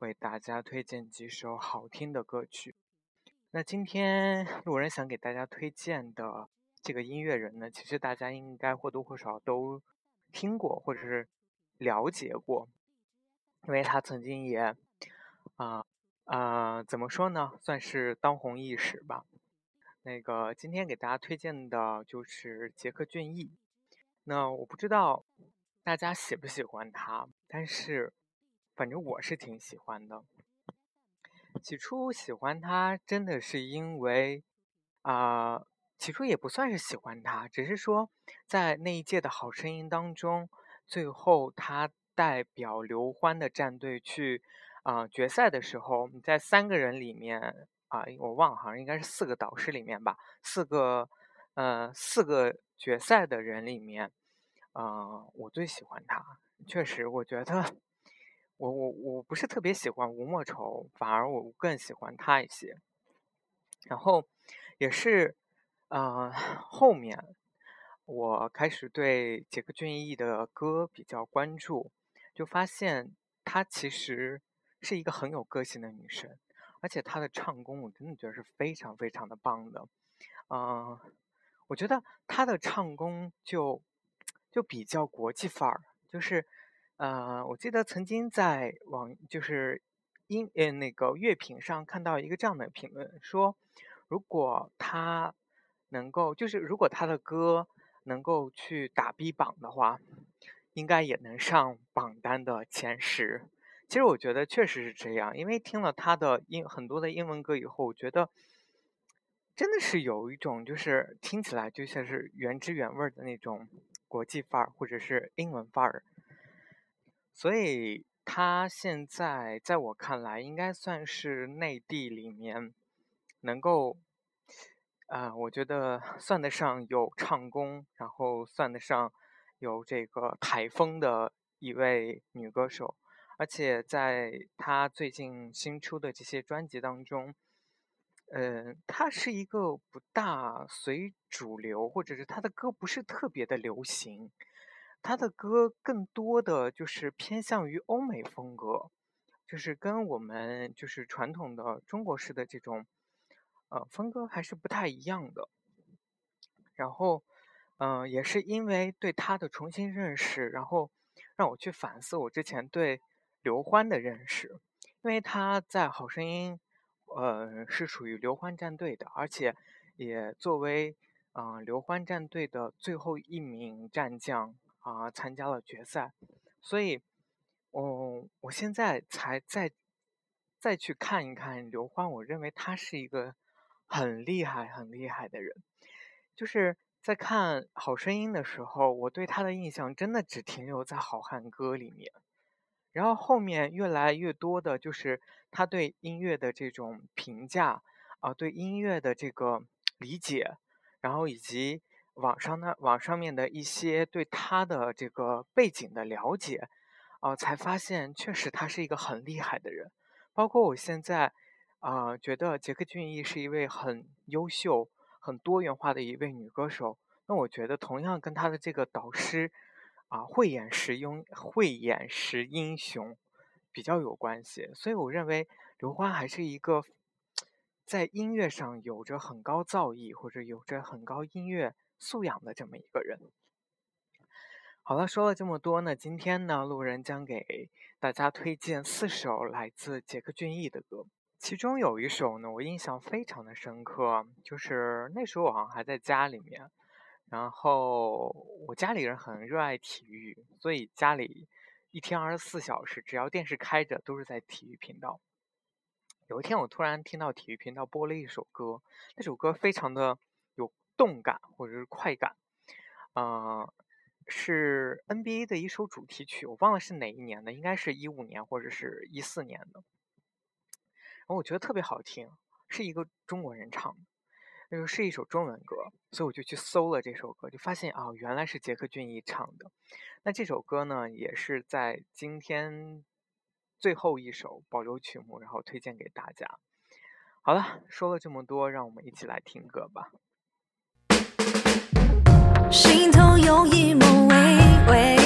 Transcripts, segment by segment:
为大家推荐几首好听的歌曲。那今天路人想给大家推荐的这个音乐人呢，其实大家应该或多或少都听过或者是了解过，因为他曾经也啊啊怎么说呢，算是当红一时吧。那个今天给大家推荐的就是杰克隽逸。那我不知道大家喜不喜欢他，但是。反正我是挺喜欢的。起初喜欢他，真的是因为，啊，起初也不算是喜欢他，只是说在那一届的好声音当中，最后他代表刘欢的战队去啊决赛的时候，在三个人里面啊，我忘了，好像应该是四个导师里面吧，四个呃四个决赛的人里面，啊，我最喜欢他。确实，我觉得。我我我不是特别喜欢吴莫愁，反而我更喜欢他一些。然后也是，呃，后面我开始对杰克隽逸的歌比较关注，就发现她其实是一个很有个性的女生，而且她的唱功我真的觉得是非常非常的棒的。嗯，我觉得她的唱功就就比较国际范儿，就是。呃，我记得曾经在网就是音呃那个乐评上看到一个这样的评论，说如果他能够就是如果他的歌能够去打 B 榜的话，应该也能上榜单的前十。其实我觉得确实是这样，因为听了他的英很多的英文歌以后，我觉得真的是有一种就是听起来就像是原汁原味的那种国际范儿或者是英文范儿。所以他现在在我看来，应该算是内地里面能够，啊，我觉得算得上有唱功，然后算得上有这个台风的一位女歌手。而且在她最近新出的这些专辑当中，嗯，她是一个不大随主流，或者是她的歌不是特别的流行。他的歌更多的就是偏向于欧美风格，就是跟我们就是传统的中国式的这种，呃，风格还是不太一样的。然后，嗯，也是因为对他的重新认识，然后让我去反思我之前对刘欢的认识，因为他在《好声音》呃是属于刘欢战队的，而且也作为嗯刘欢战队的最后一名战将。啊，参加了决赛，所以，我我现在才再再去看一看刘欢，我认为他是一个很厉害、很厉害的人。就是在看《好声音》的时候，我对他的印象真的只停留在《好汉歌》里面，然后后面越来越多的就是他对音乐的这种评价啊，对音乐的这个理解，然后以及。网上呢，网上面的一些对他的这个背景的了解，啊，才发现确实他是一个很厉害的人。包括我现在，啊，觉得杰克隽逸是一位很优秀、很多元化的一位女歌手。那我觉得同样跟他的这个导师，啊，慧眼识英慧眼识英雄比较有关系。所以我认为刘欢还是一个在音乐上有着很高造诣，或者有着很高音乐。素养的这么一个人。好了，说了这么多呢，今天呢，路人将给大家推荐四首来自杰克隽逸的歌。其中有一首呢，我印象非常的深刻，就是那时候我好像还在家里面，然后我家里人很热爱体育，所以家里一天二十四小时，只要电视开着，都是在体育频道。有一天，我突然听到体育频道播了一首歌，那首歌非常的。动感或者是快感，嗯，是 NBA 的一首主题曲，我忘了是哪一年的，应该是一五年或者是一四年的。然后我觉得特别好听，是一个中国人唱的，那个是一首中文歌，所以我就去搜了这首歌，就发现啊，原来是杰克隽逸唱的。那这首歌呢，也是在今天最后一首保留曲目，然后推荐给大家。好了，说了这么多，让我们一起来听歌吧。心头有一抹微微。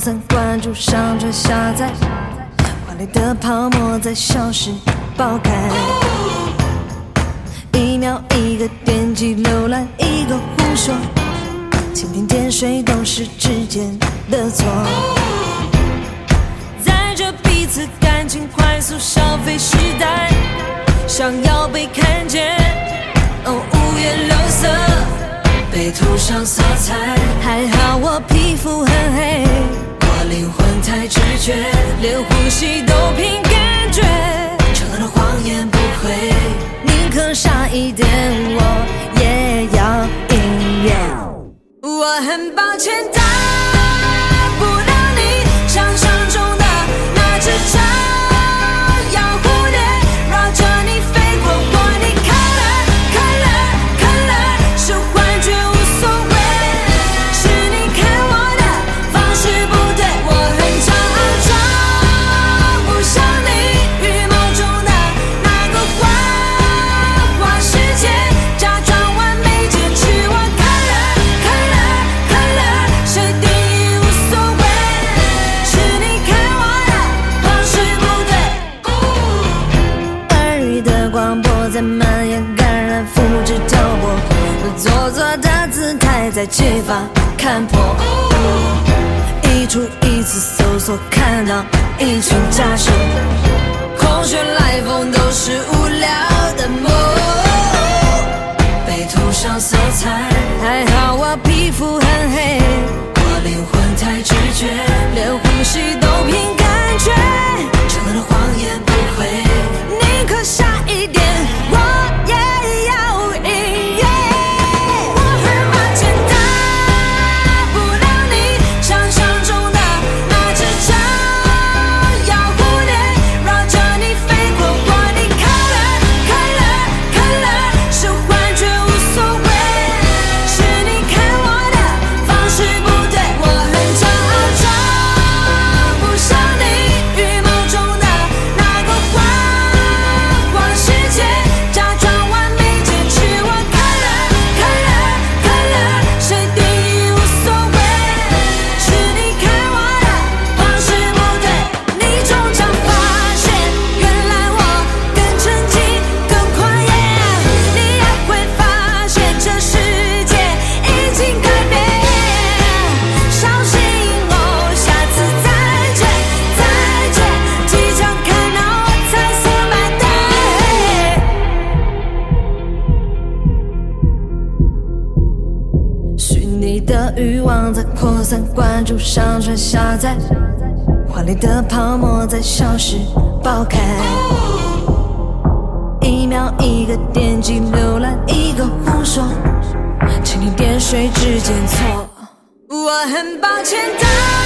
在扩散，关注、上传、下载，华丽的泡沫在消失、爆开。一秒一个点击浏览，一个胡说，蜻蜓点水都是指尖的错。在这彼此感情快速消费时代，想要被看见，哦，五颜六色。被涂上色彩。还好我皮肤很黑，灵魂太直觉，连呼吸都凭感觉。成了谎言不会，宁可傻一点，我也要音乐。我很抱歉达不到你想象中的那只超在街坊看破，一出一次搜索看到一群假手，空穴来风都是无聊的梦，被涂上色彩还好。欲望在扩散，关注上传下载，华丽的泡沫在消失爆开。一秒一个点击，浏览一个胡说，蜻蜓点水之间错。我很抱歉的。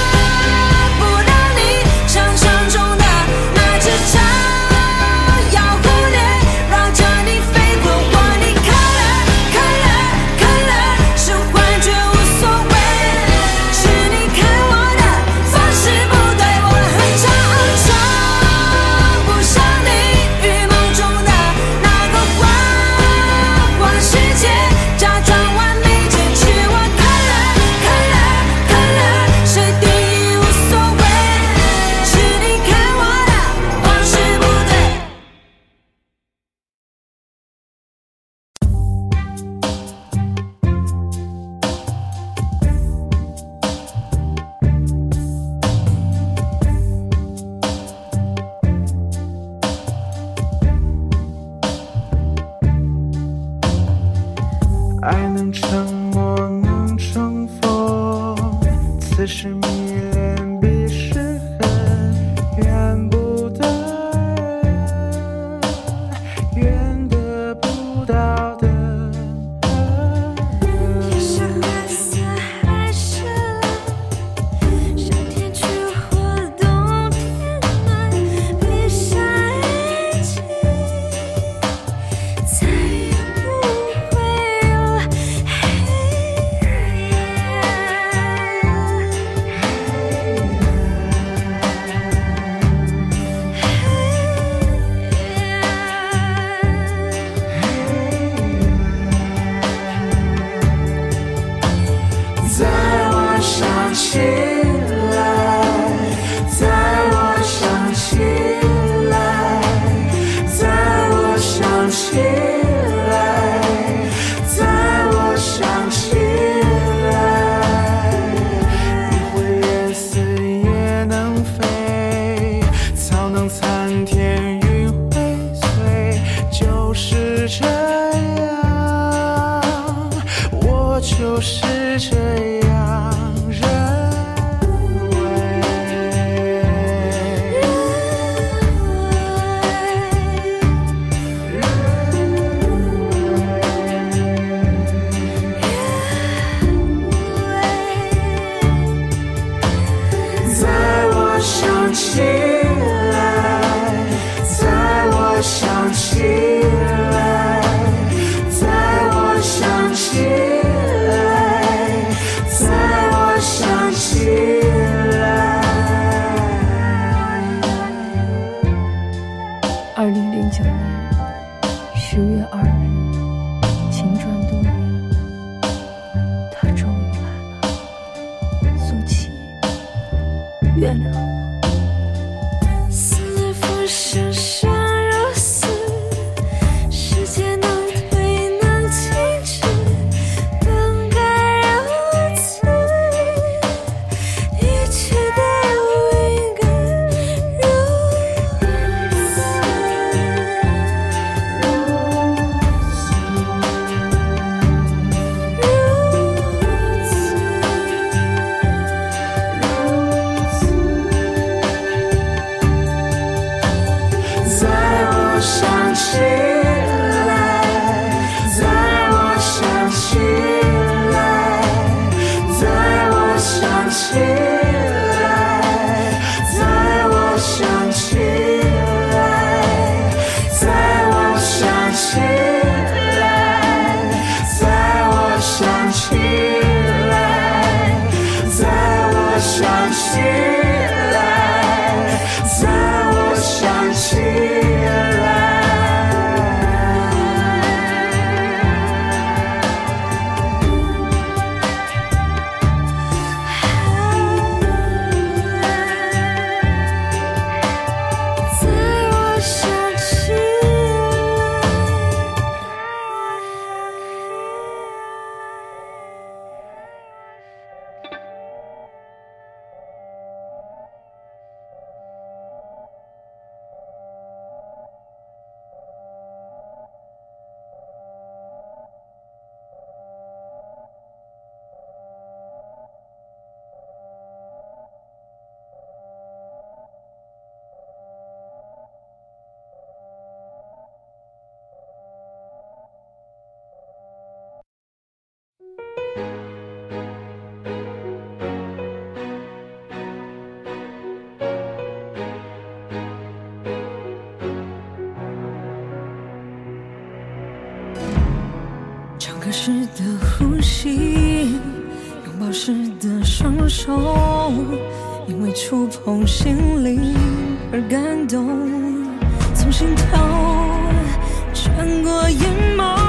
合适的呼吸，拥抱时的双手，因为触碰心灵而感动，从心头穿过眼眸。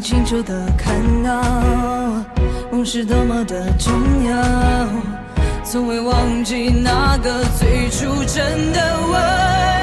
清楚的看到梦是多么的重要从未忘记那个最初真的我